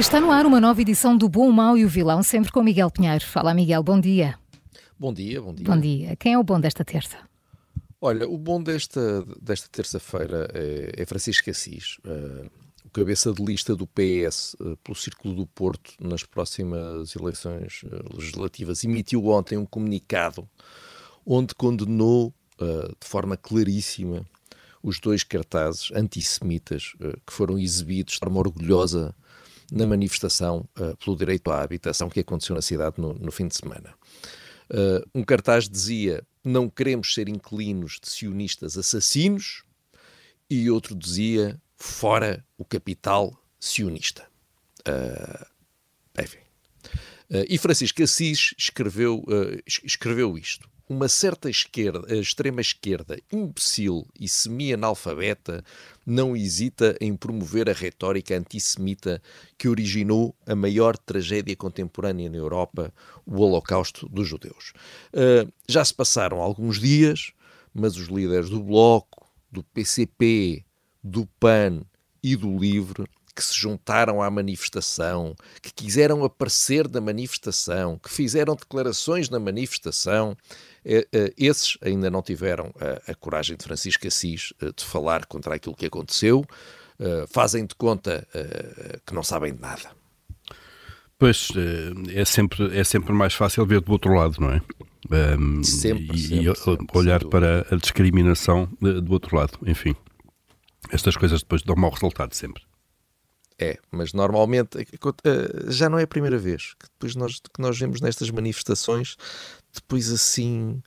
Está no ar uma nova edição do Bom, o Mau e o Vilão, sempre com Miguel Pinheiro. Fala, Miguel, bom dia. Bom dia, bom dia. Bom dia. Quem é o bom desta terça? Olha, o bom desta, desta terça-feira é, é, Francisco Assis, uh, o cabeça de lista do PS uh, eh, pelo Círculo do Porto nas próximas eleições uh, legislativas. Emitiu ontem um comunicado onde condenou de forma claríssima os dois cartazes antissemitas que foram exibidos de forma orgulhosa na manifestação uh, pelo direito à habitação que aconteceu na cidade no, no fim de semana. Uh, um cartaz dizia: Não queremos ser inquilinos de sionistas assassinos, e outro dizia: Fora o capital sionista. Uh, enfim. E Francisco Assis escreveu, escreveu isto uma certa esquerda, extrema-esquerda imbecil e semi-analfabeta não hesita em promover a retórica antissemita que originou a maior tragédia contemporânea na Europa, o Holocausto dos Judeus. Uh, já se passaram alguns dias, mas os líderes do Bloco, do PCP, do PAN e do LIVRE que se juntaram à manifestação, que quiseram aparecer na manifestação, que fizeram declarações na manifestação, eh, eh, esses ainda não tiveram a, a coragem de Francisco Assis eh, de falar contra aquilo que aconteceu, fazem de conta que não sabem de nada. Pois, é sempre, é sempre mais fácil ver do outro lado, não é? Um, sempre, e, sempre, e sempre, olhar para a discriminação do outro lado, enfim. Estas coisas depois dão mau resultado sempre. É, mas normalmente eh, eh, já não é a primeira vez que depois nós, que nós vemos nestas manifestações, depois assim,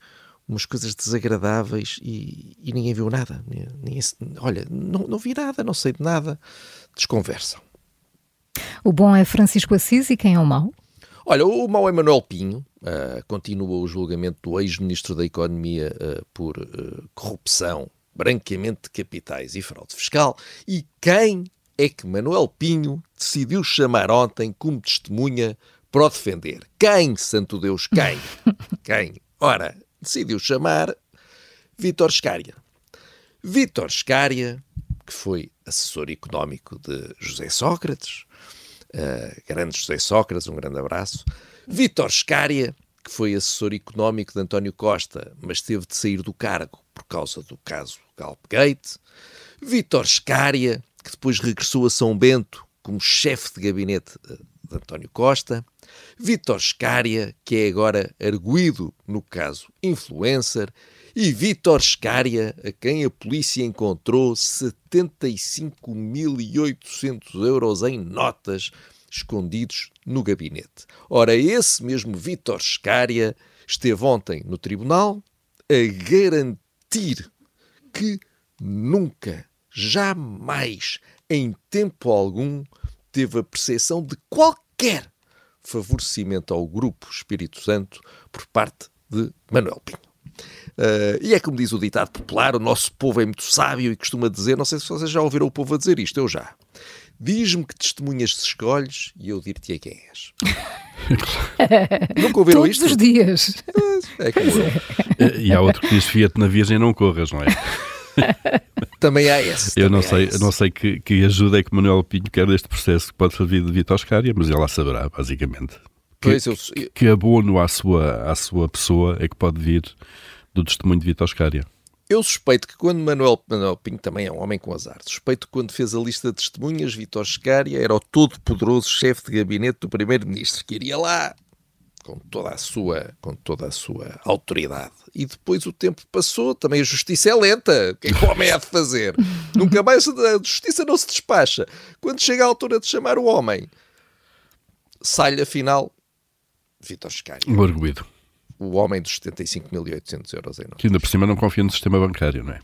umas coisas desagradáveis e, e ninguém viu nada. Ninguém, olha, não, não vi nada, não sei de nada. Desconversam. O bom é Francisco Assis e quem é o mau? Olha, o mau é Manuel Pinho. Uh, continua o julgamento do ex-ministro da Economia uh, por uh, corrupção, branqueamento de capitais e fraude fiscal. E quem é que Manuel Pinho decidiu chamar ontem como testemunha para o defender. Quem, santo Deus, quem? quem? Ora, decidiu chamar Vítor Scária. Vítor Scária, que foi assessor económico de José Sócrates, uh, grande José Sócrates, um grande abraço. Vítor Scária, que foi assessor económico de António Costa, mas teve de sair do cargo por causa do caso Galpgate. Vítor Scária, que depois regressou a São Bento como chefe de gabinete eh, de António Costa, Vítor Scária, que é agora arguído no caso influencer, e Vítor Scária, a quem a polícia encontrou 75.800 euros em notas escondidos no gabinete. Ora, esse mesmo Vítor Scária esteve ontem no tribunal a garantir que nunca jamais, em tempo algum, teve a percepção de qualquer favorecimento ao Grupo Espírito Santo por parte de Manuel Pinho. Uh, e é como diz o ditado popular: o nosso povo é muito sábio e costuma dizer, não sei se vocês já ouviram o povo a dizer isto, eu já. Diz-me que testemunhas se escolhes e eu dir-te a quem és. Nunca ouviram Todos isto? Todos os dias. É, é. E há outro que diz: fia-te na virgem não corras, não é? também há esse. Eu não sei, esse. não sei que, que ajuda é que Manuel Pinho quer neste processo que pode servir de Vitor Scária, mas ele lá saberá, basicamente. Que, pois eu, eu... que abono à sua, à sua pessoa é que pode vir do testemunho de Vitor Scária. Eu suspeito que quando Manuel, Manuel Pinho também é um homem com azar, suspeito que quando fez a lista de testemunhas, Vitor Scária era o todo-poderoso chefe de gabinete do primeiro-ministro, que iria lá com toda a sua, com toda a sua autoridade. E depois o tempo passou, também a justiça é lenta. O que é que o homem há de fazer? Nunca mais a justiça não se despacha. Quando chega a altura de chamar o homem, sai-lhe afinal Vitor. Um arguído. o homem dos 75.800 euros em Que ainda por cima não confia no sistema bancário, não é?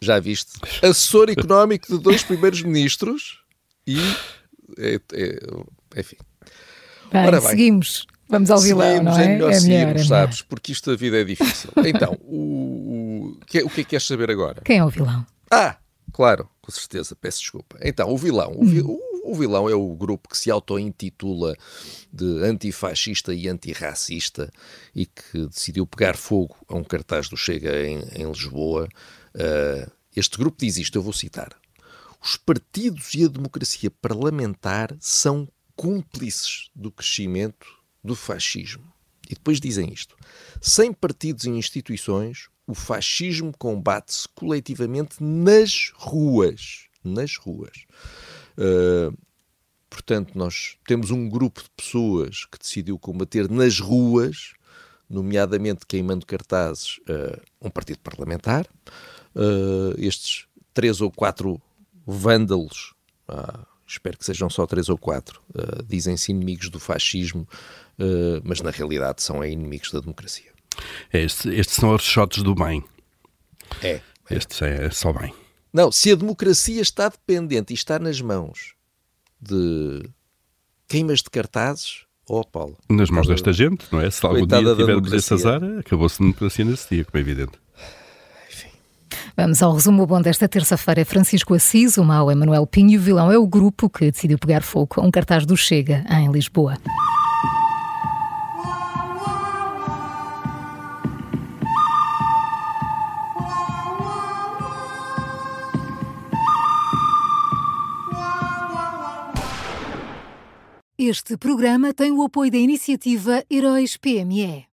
Já viste? Assessor económico de dois primeiros ministros e. É, é, enfim. Bem, Ora bem, seguimos. Vamos ao vilão, não é? É melhor é seguirmos, melhor, é sabes? Porque isto a vida é difícil. Então, o, o, que, é, o que é que queres saber agora? Quem é o vilão? Ah, claro, com certeza, peço desculpa. Então, o vilão. O, hum. o, o vilão é o grupo que se auto-intitula de antifascista e antirracista e que decidiu pegar fogo a um cartaz do Chega em, em Lisboa. Uh, este grupo diz isto, eu vou citar. Os partidos e a democracia parlamentar são cúmplices do crescimento do fascismo. E depois dizem isto: sem partidos e instituições, o fascismo combate-se coletivamente nas ruas. Nas ruas. Uh, portanto, nós temos um grupo de pessoas que decidiu combater nas ruas, nomeadamente queimando cartazes, uh, um partido parlamentar. Uh, estes três ou quatro vândalos, ah, espero que sejam só três ou quatro, uh, dizem-se inimigos do fascismo, uh, mas na realidade são inimigos da democracia. É, este, estes são os shots do bem. É. é. Estes é, é só bem. Não, se a democracia está dependente e está nas mãos de queimas de cartazes, oh Paulo. Nas mãos desta gente, não é? Se algum dia tivermos esse azar, acabou-se a democracia nesse dia, como é evidente. Vamos ao resumo bom desta terça-feira. Francisco Assis, o mau Emanuel Pinho, o vilão é o grupo que decidiu pegar fogo a um cartaz do Chega, em Lisboa. Este programa tem o apoio da iniciativa Heróis PME.